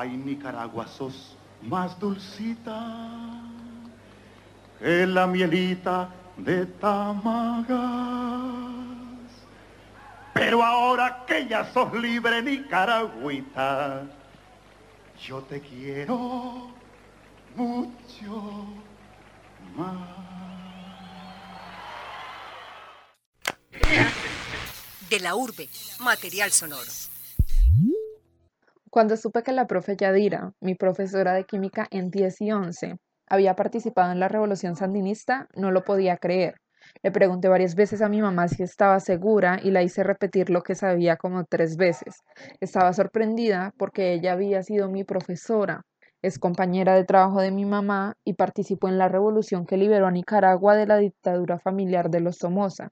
Ay, Nicaragua, sos más dulcita que la mielita de Tamagas. Pero ahora que ya sos libre, Nicaragüita, yo te quiero mucho más. De la urbe, material sonoro. Cuando supe que la profe Yadira, mi profesora de química en 10 y 11, había participado en la revolución sandinista, no lo podía creer. Le pregunté varias veces a mi mamá si estaba segura y la hice repetir lo que sabía como tres veces. Estaba sorprendida porque ella había sido mi profesora, es compañera de trabajo de mi mamá y participó en la revolución que liberó a Nicaragua de la dictadura familiar de los Somoza.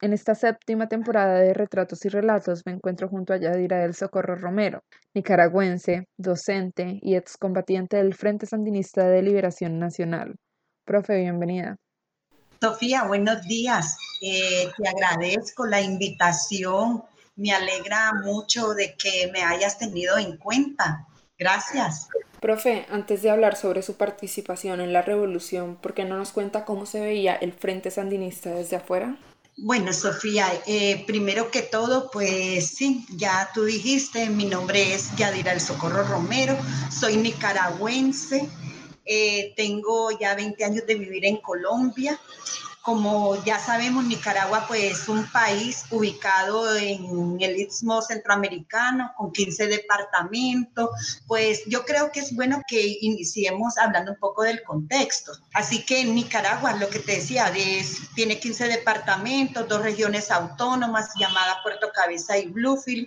En esta séptima temporada de Retratos y Relatos me encuentro junto a Yadira del Socorro Romero, nicaragüense, docente y excombatiente del Frente Sandinista de Liberación Nacional. Profe, bienvenida. Sofía, buenos días. Eh, te agradezco la invitación. Me alegra mucho de que me hayas tenido en cuenta. Gracias. Profe, antes de hablar sobre su participación en la revolución, ¿por qué no nos cuenta cómo se veía el Frente Sandinista desde afuera? Bueno, Sofía, eh, primero que todo, pues sí, ya tú dijiste, mi nombre es Yadira El Socorro Romero, soy nicaragüense, eh, tengo ya 20 años de vivir en Colombia, como ya sabemos, Nicaragua pues, es un país ubicado en el Istmo Centroamericano con 15 departamentos. Pues yo creo que es bueno que iniciemos hablando un poco del contexto. Así que Nicaragua, lo que te decía, tiene 15 departamentos, dos regiones autónomas llamadas Puerto Cabeza y Bluefield.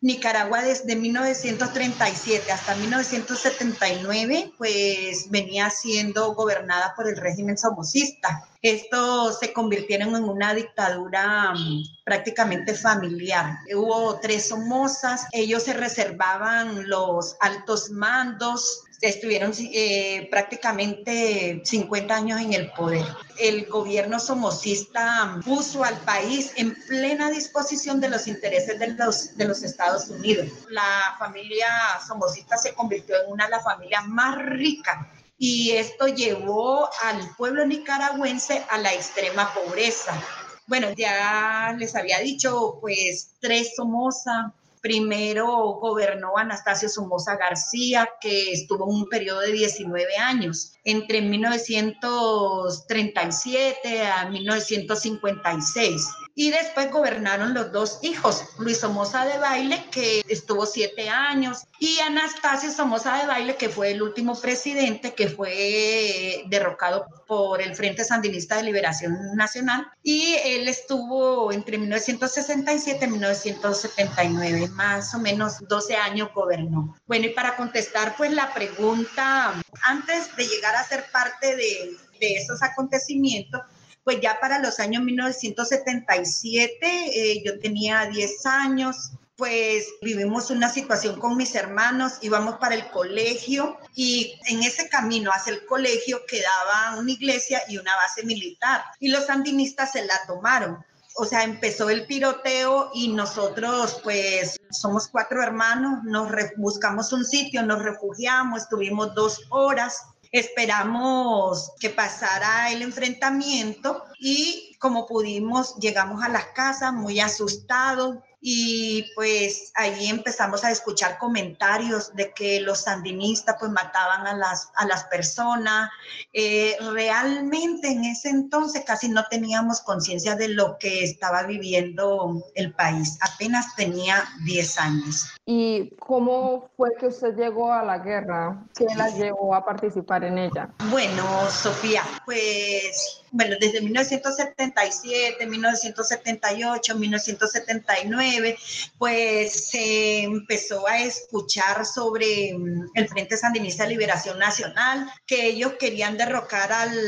Nicaragua desde 1937 hasta 1979, pues venía siendo gobernada por el régimen somocista. Esto se convirtieron en una dictadura mm, prácticamente familiar. Hubo tres somozas, ellos se reservaban los altos mandos, estuvieron eh, prácticamente 50 años en el poder. El gobierno somocista puso al país en plena disposición de los intereses de los, de los Estados Unidos. La familia somocista se convirtió en una de las familias más ricas y esto llevó al pueblo nicaragüense a la extrema pobreza. Bueno, ya les había dicho, pues tres Somoza, Primero gobernó Anastasio Somoza García, que estuvo un periodo de 19 años, entre 1937 a 1956 y después gobernaron los dos hijos, Luis Somoza de Baile, que estuvo siete años, y Anastasio Somoza de Baile, que fue el último presidente que fue derrocado por el Frente Sandinista de Liberación Nacional, y él estuvo entre 1967 y 1979, más o menos 12 años gobernó. Bueno, y para contestar pues la pregunta, antes de llegar a ser parte de, de esos acontecimientos, pues ya para los años 1977, eh, yo tenía 10 años, pues vivimos una situación con mis hermanos, íbamos para el colegio y en ese camino hacia el colegio quedaba una iglesia y una base militar y los sandinistas se la tomaron. O sea, empezó el piroteo y nosotros pues somos cuatro hermanos, nos buscamos un sitio, nos refugiamos, estuvimos dos horas Esperamos que pasara el enfrentamiento y como pudimos llegamos a las casas muy asustados, y pues ahí empezamos a escuchar comentarios de que los sandinistas pues mataban a las, a las personas. Eh, realmente en ese entonces casi no teníamos conciencia de lo que estaba viviendo el país. Apenas tenía 10 años. ¿Y cómo fue que usted llegó a la guerra? ¿Qué la llevó a participar en ella? Bueno, Sofía, pues bueno, desde 1977, 1978, 1979, pues se empezó a escuchar sobre mm, el Frente Sandinista de Liberación Nacional, que ellos querían derrocar al,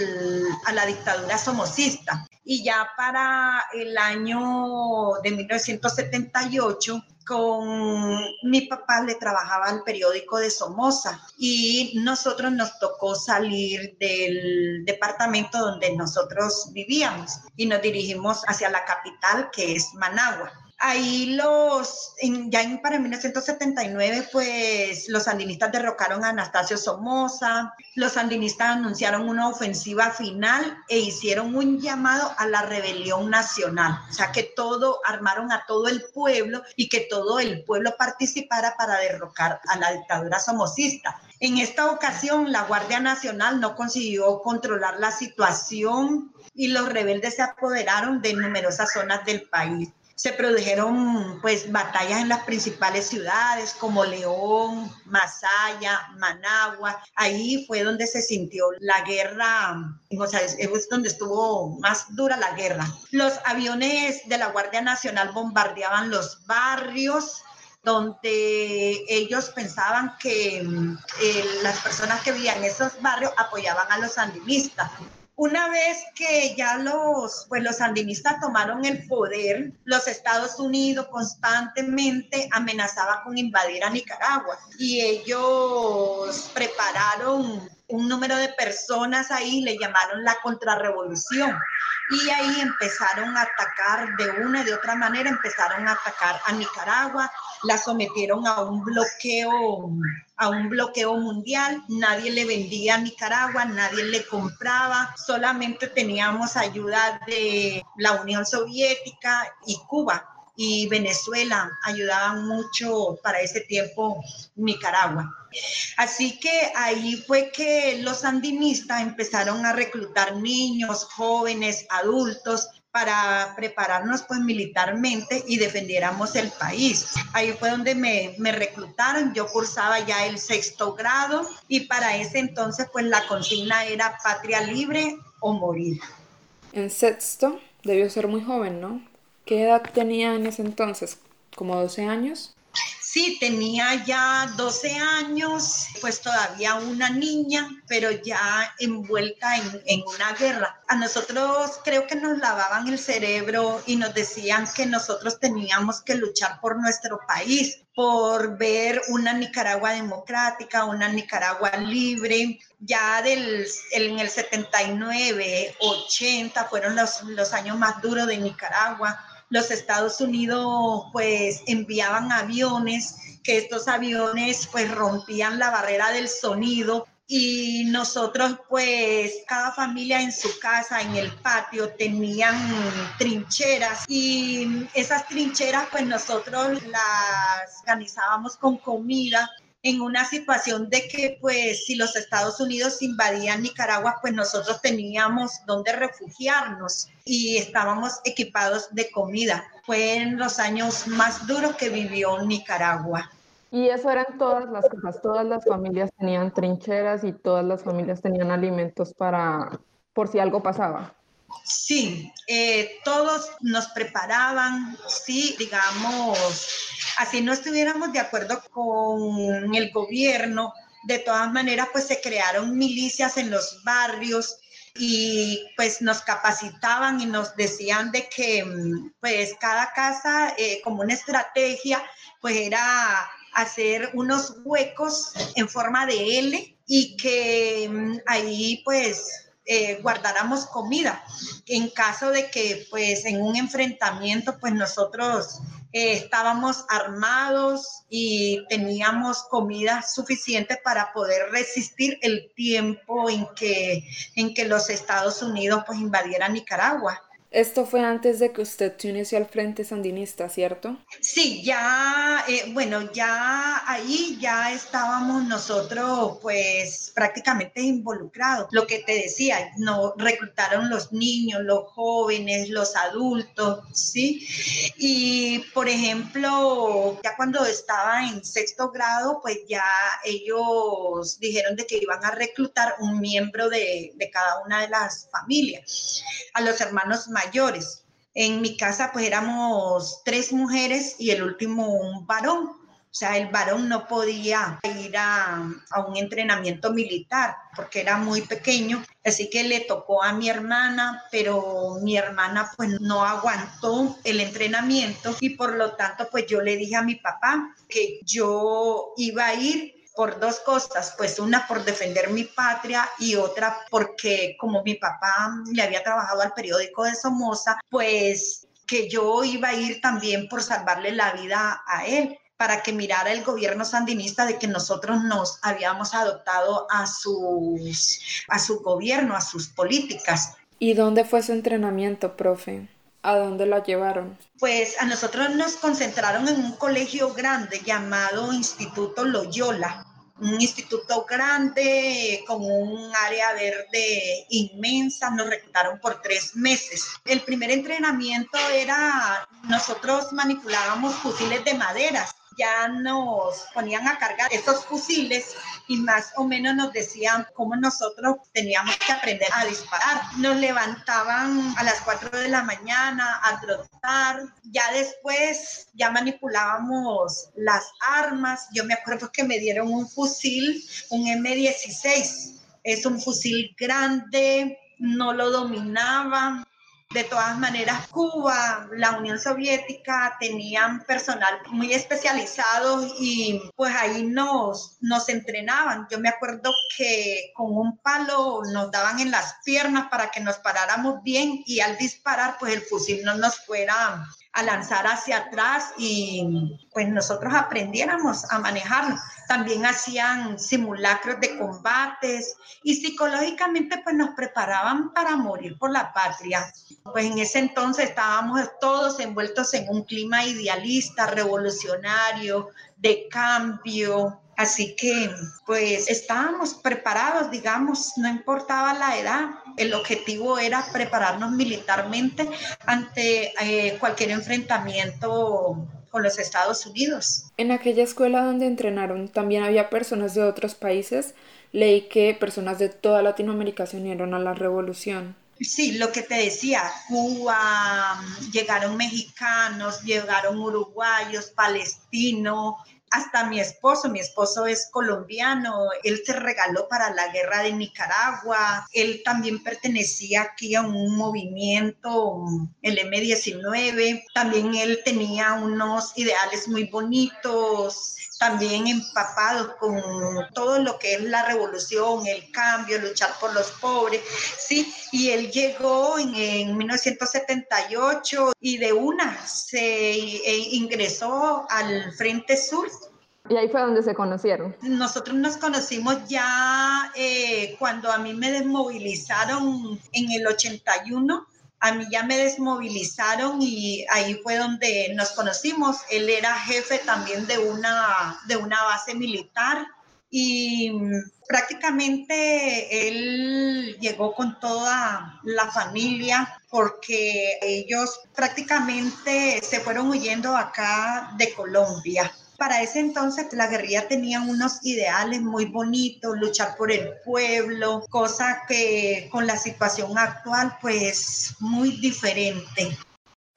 a la dictadura somocista. Y ya para el año de 1978, con mi papá le trabajaba al periódico de Somoza y nosotros nos tocó salir del departamento donde nosotros vivíamos y nos dirigimos hacia la capital que es Managua. Ahí los, ya en, para 1979, pues los sandinistas derrocaron a Anastasio Somoza, los sandinistas anunciaron una ofensiva final e hicieron un llamado a la rebelión nacional, o sea que todo, armaron a todo el pueblo y que todo el pueblo participara para derrocar a la dictadura somocista. En esta ocasión, la Guardia Nacional no consiguió controlar la situación y los rebeldes se apoderaron de numerosas zonas del país se produjeron pues batallas en las principales ciudades como León, Masaya, Managua. Ahí fue donde se sintió la guerra, o sea, es donde estuvo más dura la guerra. Los aviones de la Guardia Nacional bombardeaban los barrios, donde ellos pensaban que eh, las personas que vivían en esos barrios apoyaban a los sandinistas. Una vez que ya los, pues los sandinistas tomaron el poder, los Estados Unidos constantemente amenazaban con invadir a Nicaragua y ellos prepararon un número de personas ahí, le llamaron la contrarrevolución. Y ahí empezaron a atacar de una y de otra manera, empezaron a atacar a Nicaragua, la sometieron a un bloqueo, a un bloqueo mundial, nadie le vendía a Nicaragua, nadie le compraba, solamente teníamos ayuda de la Unión Soviética y Cuba y Venezuela ayudaban mucho para ese tiempo Nicaragua. Así que ahí fue que los sandinistas empezaron a reclutar niños, jóvenes, adultos para prepararnos pues militarmente y defendiéramos el país. Ahí fue donde me, me, reclutaron, yo cursaba ya el sexto grado y para ese entonces pues la consigna era patria libre o morir. En sexto debió ser muy joven, ¿no? ¿Qué edad tenía en ese entonces? ¿Como 12 años? Sí, tenía ya 12 años, pues todavía una niña, pero ya envuelta en, en, una guerra. A nosotros creo que nos lavaban el cerebro y nos decían que nosotros teníamos que luchar por nuestro país, por ver una Nicaragua democrática, una Nicaragua libre. Ya del, en el 79, 80 fueron los, los años más duros de Nicaragua los Estados Unidos pues enviaban aviones, que estos aviones pues rompían la barrera del sonido y nosotros pues cada familia en su casa, en el patio, tenían trincheras y esas trincheras pues nosotros las organizábamos con comida en una situación de que pues si los Estados Unidos invadían Nicaragua, pues nosotros teníamos donde refugiarnos y estábamos equipados de comida. Fue en los años más duros que vivió Nicaragua. Y eso eran todas las cosas, todas las familias tenían trincheras y todas las familias tenían alimentos para por si algo pasaba. Sí, eh, todos nos preparaban, sí, digamos, así no estuviéramos de acuerdo con el gobierno, de todas maneras, pues se crearon milicias en los barrios y pues nos capacitaban y nos decían de que pues cada casa eh, como una estrategia pues era hacer unos huecos en forma de L y que mm, ahí pues eh, guardáramos comida. En caso de que, pues, en un enfrentamiento, pues nosotros eh, estábamos armados y teníamos comida suficiente para poder resistir el tiempo en que, en que los Estados Unidos, pues, invadieran Nicaragua. Esto fue antes de que usted se uniese al Frente Sandinista, ¿cierto? Sí, ya, eh, bueno, ya ahí ya estábamos nosotros pues prácticamente involucrados. Lo que te decía, no reclutaron los niños, los jóvenes, los adultos, ¿sí? Y por ejemplo, ya cuando estaba en sexto grado, pues ya ellos dijeron de que iban a reclutar un miembro de, de cada una de las familias, a los hermanos mayores. En mi casa pues éramos tres mujeres y el último un varón. O sea, el varón no podía ir a, un entrenamiento militar porque era muy pequeño, así que le tocó a mi hermana, pero mi hermana pues no aguantó el entrenamiento y por lo tanto pues yo le dije a mi papá que yo iba a ir por dos cosas, pues una por defender mi patria y otra porque como mi papá le había trabajado al periódico de Somoza, pues que yo iba a ir también por salvarle la vida a él para que mirara el gobierno sandinista de que nosotros nos habíamos adoptado a, sus, a su gobierno, a sus políticas. ¿Y dónde fue su entrenamiento, profe? ¿A dónde la llevaron? Pues a nosotros nos concentraron en un colegio grande llamado Instituto Loyola, un instituto grande con un área verde inmensa, nos reclutaron por tres meses. El primer entrenamiento era, nosotros manipulábamos fusiles de maderas ya nos ponían a cargar esos fusiles y más o menos nos decían cómo nosotros teníamos que aprender a disparar. Nos levantaban a las 4 de la mañana a trotar. Ya después ya manipulábamos las armas. Yo me acuerdo que me dieron un fusil, un M16. Es un fusil grande, no lo dominaba, de todas maneras, Cuba, la Unión Soviética tenían personal muy especializado y pues ahí nos, nos entrenaban. Yo me acuerdo que con un palo nos daban en las piernas para que nos paráramos bien y al disparar pues el fusil no nos fuera a lanzar hacia atrás y pues nosotros aprendiéramos a manejarlo. También hacían simulacros de combates y psicológicamente pues nos preparaban para morir por la patria. Pues en ese entonces estábamos todos envueltos en un clima idealista, revolucionario, de cambio, Así que pues estábamos preparados, digamos, no importaba la edad, el objetivo era prepararnos militarmente ante eh, cualquier enfrentamiento con los Estados Unidos. En aquella escuela donde entrenaron también había personas de otros países. Leí que personas de toda Latinoamérica se unieron a la revolución. Sí, lo que te decía, Cuba, llegaron mexicanos, llegaron uruguayos, palestinos, hasta mi esposo, mi esposo es colombiano, él se regaló para la guerra de Nicaragua, él también pertenecía aquí a un movimiento, el M19, también él tenía unos ideales muy bonitos, también empapados con todo lo que es la revolución, el cambio, luchar por los pobres, ¿sí? Y él llegó en, en 1978 y de una se e ingresó al Frente Sur. Y ahí fue donde se conocieron. Nosotros nos conocimos ya eh, cuando a mí me desmovilizaron en el 81 a mí ya me desmovilizaron y ahí fue donde nos conocimos. Él era jefe también de una, de una base militar y prácticamente él llegó con toda la familia porque ellos prácticamente se fueron huyendo acá de Colombia para ese entonces la guerrilla tenía unos ideales muy bonitos, luchar por el pueblo, cosa que con la situación actual pues muy diferente.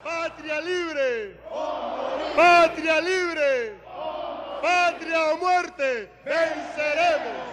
Patria libre, patria libre, patria o muerte, venceremos.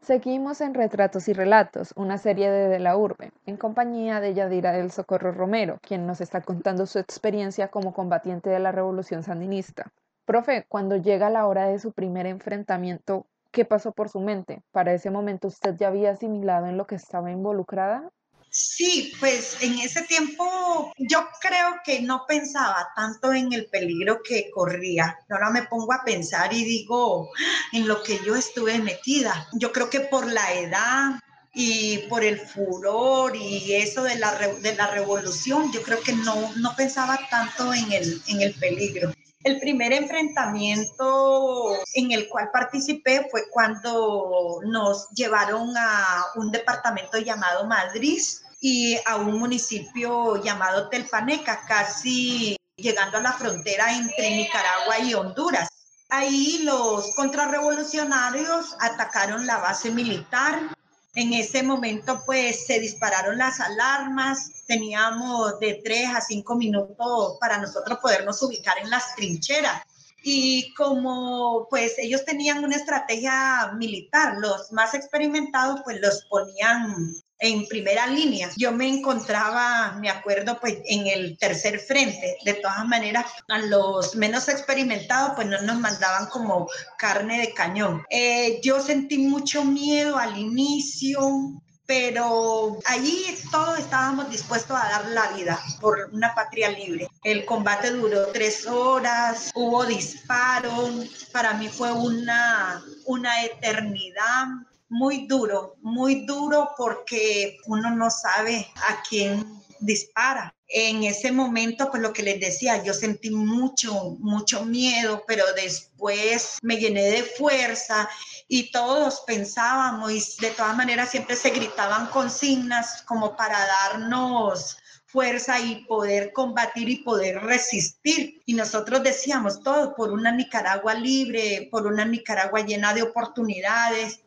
Seguimos en Retratos y Relatos, una serie de De la Urbe, en compañía de Yadira del Socorro Romero, quien nos está contando su experiencia como combatiente de la Revolución Sandinista. Profe, cuando llega la hora de su primer enfrentamiento, ¿qué pasó por su mente? ¿Para ese momento usted ya había asimilado en lo que estaba involucrada? Sí, pues en ese tiempo yo creo que no pensaba tanto en el peligro que corría. Ahora me pongo a pensar y digo en lo que yo estuve metida. Yo creo que por la edad y por el furor y eso de la, de la revolución, yo creo que no, no pensaba tanto en el, en el peligro. El primer enfrentamiento en el cual participé fue cuando nos llevaron a un departamento llamado Madrid y a un municipio llamado Telpaneca, casi llegando a la frontera entre Nicaragua y Honduras. Ahí los contrarrevolucionarios atacaron la base militar. En ese momento pues se dispararon las alarmas, teníamos de tres a cinco minutos para nosotros podernos ubicar en las trincheras. Y como pues ellos tenían una estrategia militar, los más experimentados pues los ponían en primera línea. Yo me encontraba, me acuerdo, pues en el tercer frente. De todas maneras, a los menos experimentados, pues no nos mandaban como carne de cañón. Eh, yo sentí mucho miedo al inicio, pero allí todos estábamos dispuestos a dar la vida por una patria libre. El combate duró tres horas, hubo disparos, para mí fue una, una eternidad. Muy duro, muy duro porque uno no sabe a quién dispara. En ese momento, pues lo que les decía, yo sentí mucho, mucho miedo, pero después me llené de fuerza y todos pensábamos y de todas maneras siempre se gritaban consignas como para darnos fuerza y poder combatir y poder resistir. Y nosotros decíamos todo por una Nicaragua libre, por una Nicaragua llena de oportunidades.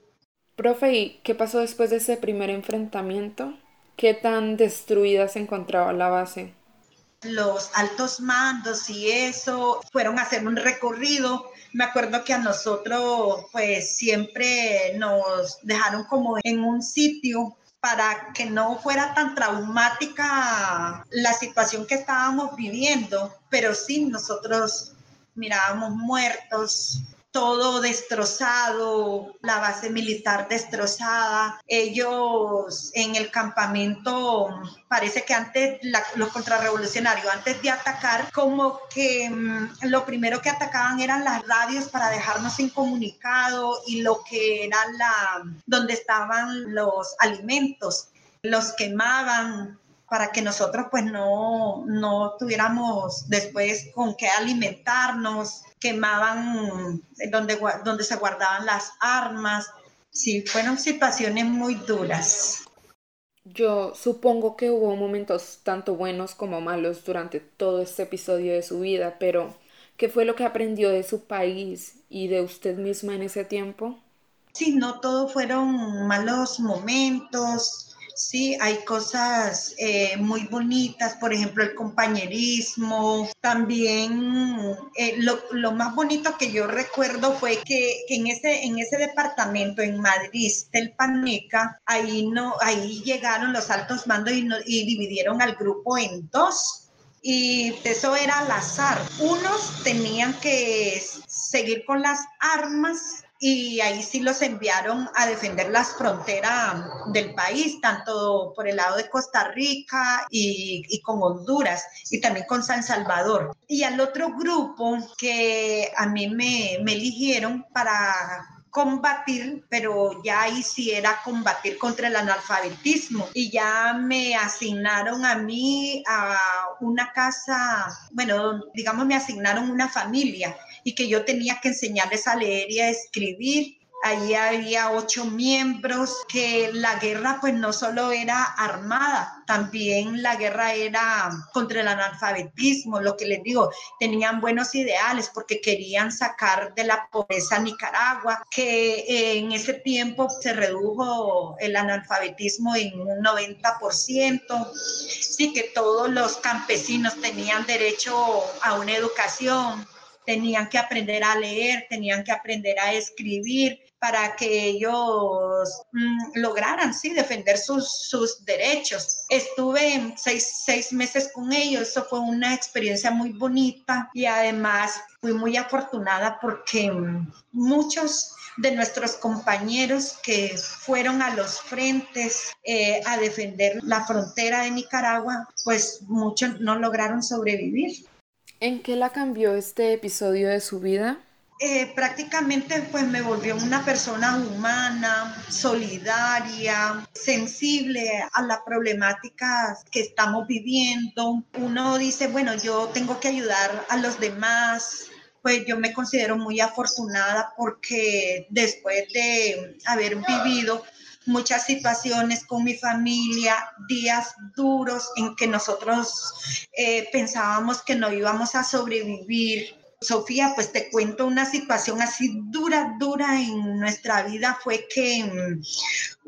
Profe, ¿y qué pasó después de ese primer enfrentamiento? ¿Qué tan destruida se encontraba la base? Los altos mandos y eso fueron a hacer un recorrido. Me acuerdo que a nosotros pues siempre nos dejaron como en un sitio para que no fuera tan traumática la situación que estábamos viviendo, pero sí nosotros mirábamos muertos, todo destrozado, la base militar destrozada. Ellos en el campamento, parece que antes, los contrarrevolucionarios, antes de atacar, como que mm, lo primero que atacaban eran las radios para dejarnos incomunicado y lo que era la, donde estaban los alimentos. Los quemaban, para que nosotros pues no, no tuviéramos después con qué alimentarnos, quemaban donde, donde se guardaban las armas. Sí, fueron situaciones muy duras. Yo supongo que hubo momentos tanto buenos como malos durante todo este episodio de su vida, pero ¿qué fue lo que aprendió de su país y de usted misma en ese tiempo? Sí, no todo fueron malos momentos, Sí, hay cosas eh, muy bonitas, por ejemplo, el compañerismo. También eh, lo, más bonito que yo recuerdo fue que, en, ese, en ese departamento, en Madrid, Telpaneca, ahí, no, ahí llegaron los altos mandos y, y dividieron al grupo en dos y eso era al azar. Unos tenían que seguir con las armas y ahí sí los enviaron a defender las fronteras del país, tanto por el lado de Costa Rica y, y, con Honduras y también con San Salvador. Y al otro grupo que a mí me, me eligieron para combatir, pero ya ahí sí era combatir contra el analfabetismo y ya me asignaron a mí a una casa, bueno, digamos me asignaron una familia y que yo tenía que enseñarles a leer y a escribir. Allí había ocho miembros, que la guerra pues no solo era armada, también la guerra era contra el analfabetismo, lo que les digo, tenían buenos ideales porque querían sacar de la pobreza Nicaragua, que en ese tiempo se redujo el analfabetismo en un 90%, sí que todos los campesinos tenían derecho a una educación, tenían que aprender a leer, tenían que aprender a escribir para que ellos mm, lograran, sí, defender sus, sus derechos. Estuve seis, seis meses con ellos, eso fue una experiencia muy bonita y además fui muy afortunada porque mm, muchos de nuestros compañeros que fueron a los frentes eh, a defender la frontera de Nicaragua, pues muchos no lograron sobrevivir. ¿En qué la cambió este episodio de su vida? Eh, prácticamente pues me volvió una persona humana, solidaria, sensible a las problemáticas que estamos viviendo. Uno dice, bueno, yo tengo que ayudar a los demás, pues yo me considero muy afortunada porque después de haber vivido muchas situaciones con mi familia, días duros en que nosotros eh, pensábamos que no íbamos a sobrevivir. Sofía, pues te cuento una situación así dura, dura en nuestra vida, fue que mm,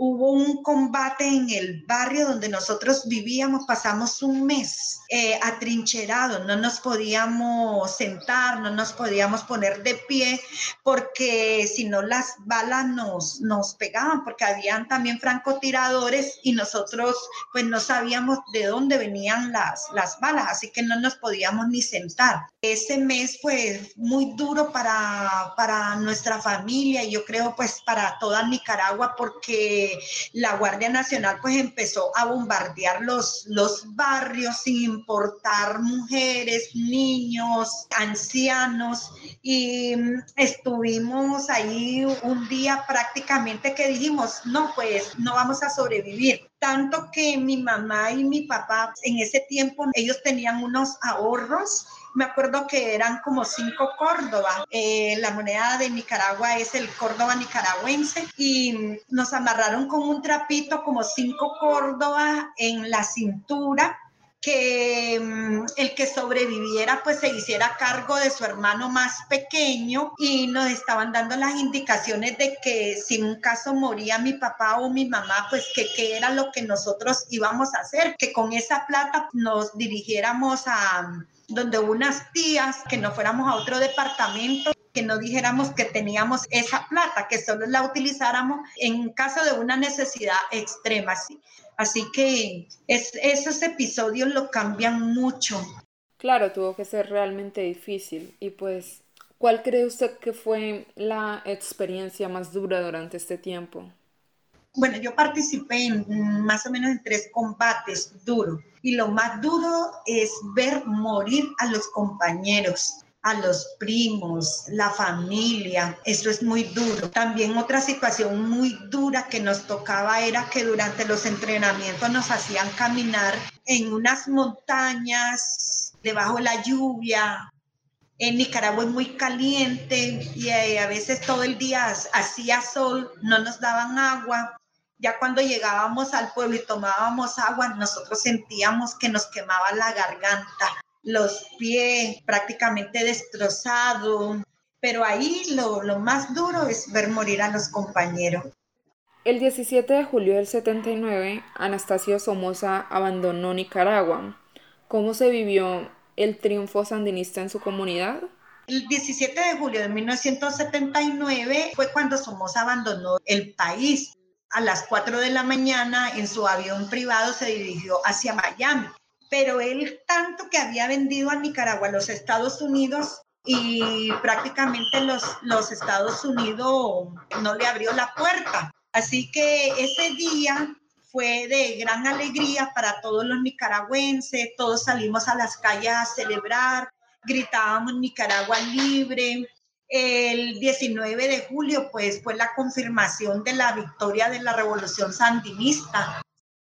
hubo un combate en el barrio donde nosotros vivíamos, pasamos un mes eh, atrincherados, no nos podíamos sentar, no nos podíamos poner de pie, porque si no las balas nos, nos pegaban, porque habían también francotiradores y nosotros pues no sabíamos de dónde venían las, las balas, así que no nos podíamos ni sentar. Ese mes fue muy duro para, para nuestra familia y yo creo pues para toda Nicaragua porque la Guardia Nacional pues empezó a bombardear los, los barrios sin importar mujeres, niños, ancianos y mm, estuvimos ahí un día prácticamente que dijimos, no, pues no vamos a sobrevivir. Tanto que mi mamá y mi papá en ese tiempo ellos tenían unos ahorros me acuerdo que eran como cinco Córdoba. Eh, la moneda de Nicaragua es el Córdoba nicaragüense y nos amarraron con un trapito como cinco Córdoba en la cintura que mm, el que sobreviviera pues se hiciera cargo de su hermano más pequeño y nos estaban dando las indicaciones de que si en un caso moría mi papá o mi mamá pues que qué era lo que nosotros íbamos a hacer, que con esa plata nos dirigiéramos a donde unas tías, que no fuéramos a otro departamento, que no dijéramos que teníamos esa plata, que solo la utilizáramos en caso de una necesidad extrema. Así que esos episodios lo cambian mucho. Claro, tuvo que ser realmente difícil. Y pues, ¿cuál cree usted que fue la experiencia más dura durante este tiempo? Bueno, yo participé en más o menos en tres combates duros y lo más duro es ver morir a los compañeros a los primos, la familia, eso es muy duro. También otra situación muy dura que nos tocaba era que durante los entrenamientos nos hacían caminar en unas montañas, debajo de la lluvia. En Nicaragua es muy caliente y eh, a veces todo el día hacía sol, no nos daban agua ya cuando llegábamos al pueblo y tomábamos agua, nosotros sentíamos que nos quemaba la garganta, los pies prácticamente destrozados, pero ahí lo, lo más duro es ver morir a los compañeros. El 17 de julio del 79, Anastasio Somoza abandonó Nicaragua. ¿Cómo se vivió el triunfo sandinista en su comunidad? El 17 de julio de 1979 fue cuando Somoza abandonó el país a las 4 de la mañana en su avión privado se dirigió hacia Miami. Pero él tanto que había vendido a Nicaragua a los Estados Unidos y prácticamente los, los Estados Unidos no le abrió la puerta. Así que ese día fue de gran alegría para todos los nicaragüenses, todos salimos a las calles a celebrar, gritábamos Nicaragua libre, el 19 de julio, pues, fue la confirmación de la victoria de la revolución sandinista.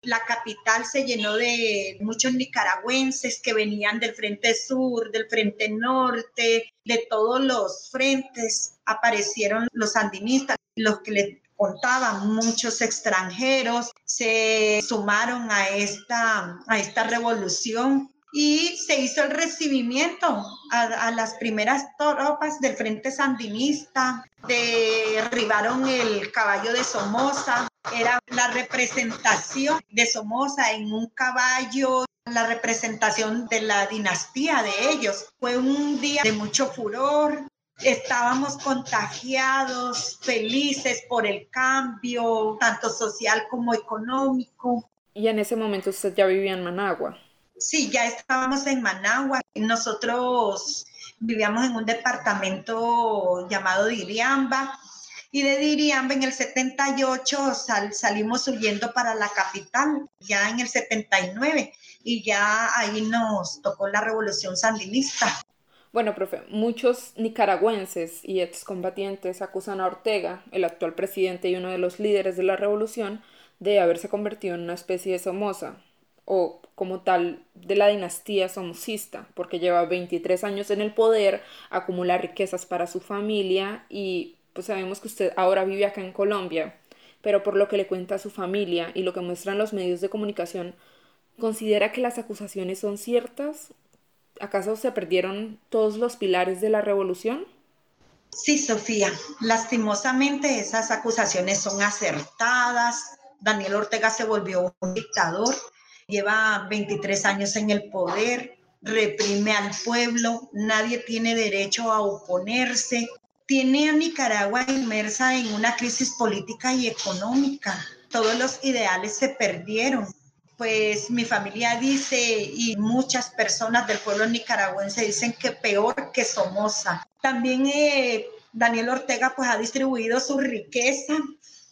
La capital se llenó de muchos nicaragüenses que venían del Frente Sur, del Frente Norte, de todos los frentes. Aparecieron los sandinistas, los que les contaban, muchos extranjeros se sumaron a esta, a esta revolución y se hizo el recibimiento a, las primeras tropas del Frente Sandinista, derribaron el caballo de Somoza, era la representación de Somoza en un caballo, la representación de la dinastía de ellos. Fue un día de mucho furor, estábamos contagiados, felices por el cambio, tanto social como económico. Y en ese momento usted ya vivía en Managua. Sí, ya estábamos en Managua. Nosotros vivíamos en un departamento llamado Diriamba. Y de Diriamba en el 78 salimos huyendo para la capital, ya en el 79, y ya ahí nos tocó la revolución sandinista. Bueno, profe, muchos nicaragüenses y excombatientes acusan a Ortega, el actual presidente y uno de los líderes de la revolución, de haberse convertido en una especie de Somoza, o como tal de la dinastía somocista, porque lleva 23 años en el poder, acumula riquezas para su familia y pues sabemos que usted ahora vive acá en Colombia, pero por lo que le cuenta a su familia y lo que muestran los medios de comunicación, ¿considera que las acusaciones son ciertas? ¿Acaso se perdieron todos los pilares de la revolución? Sí, Sofía, lastimosamente esas acusaciones son acertadas. Daniel Ortega se volvió un dictador lleva 23 años en el poder, reprime al pueblo, nadie tiene derecho a oponerse, tiene a Nicaragua inmersa en una crisis política y económica. Todos los ideales se perdieron. Pues mi familia dice y muchas personas del pueblo nicaragüense dicen que peor que Somoza. También eh, Daniel Ortega pues ha distribuido su riqueza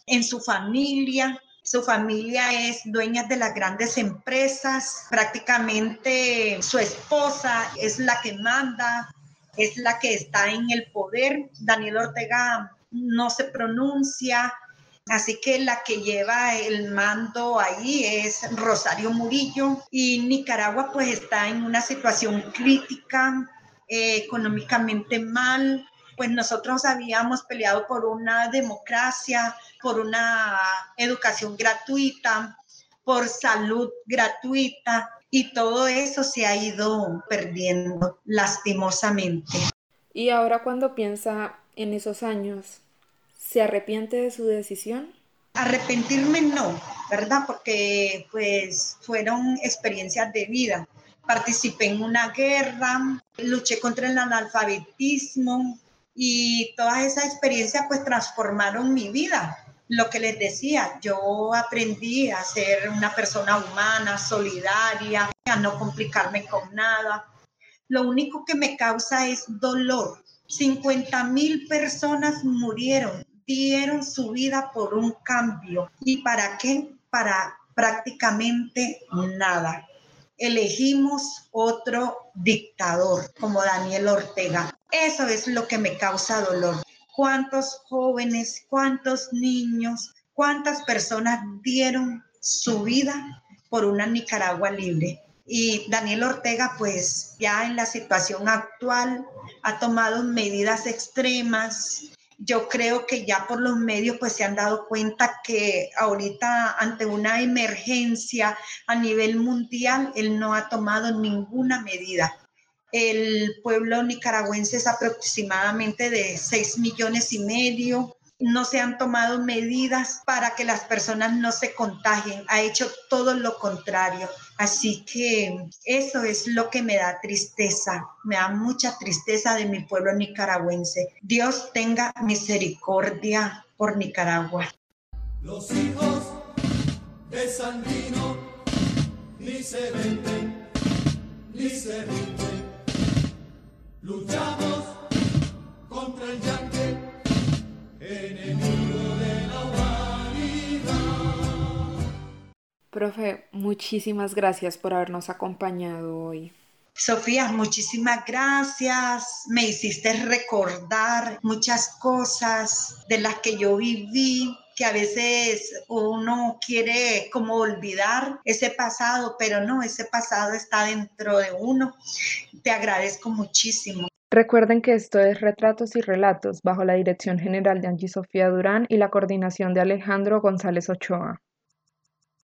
en su familia. Su familia es dueña de las grandes empresas, prácticamente su esposa es la que manda, es la que está en el poder. Daniel Ortega no se pronuncia, Así que la que lleva el mando ahí es Rosario Murillo y Nicaragua pues está en una situación crítica, eh, económicamente mal. Pues nosotros habíamos peleado por una democracia, por una educación gratuita, por salud gratuita y todo eso se ha ido perdiendo lastimosamente. Y ahora cuando piensa en esos años, ¿Se arrepiente de su decisión? Arrepentirme no, ¿verdad? Porque pues fueron experiencias de vida. Participé en una guerra, luché contra el analfabetismo y todas esas experiencias pues transformaron mi vida. Lo que les decía, yo aprendí a ser una persona humana, solidaria, a no complicarme con nada. Lo único que me causa es dolor. 50 mil personas murieron dieron su vida por un cambio. ¿Y para qué? Para prácticamente nada. Elegimos otro dictador como Daniel Ortega. Eso es lo que me causa dolor. ¿Cuántos jóvenes, cuántos niños, cuántas personas dieron su vida por una Nicaragua libre? Y Daniel Ortega, pues ya en la situación actual, ha tomado medidas extremas, yo creo que ya por los medios pues se han dado cuenta que ahorita ante una emergencia a nivel mundial, él no ha tomado ninguna medida. El pueblo nicaragüense es aproximadamente de 6 millones y medio no se han tomado medidas para que las personas no se contagien, ha hecho todo lo contrario. Así que eso es lo que me da tristeza, me da mucha tristeza de mi pueblo nicaragüense. Dios tenga misericordia por Nicaragua. Los hijos de Sandino ni se venden ni se rinden. Luchamos contra el yanque enemigo de la humanidad. Profe, muchísimas gracias por habernos acompañado hoy. Sofía, muchísimas gracias. Me hiciste recordar muchas cosas de las que yo viví, que a veces uno quiere como olvidar ese pasado, pero no, ese pasado está dentro de uno. Te agradezco muchísimo. Recuerden que esto es Retratos y Relatos bajo la dirección general de Angie Sofía Durán y la coordinación de Alejandro González Ochoa.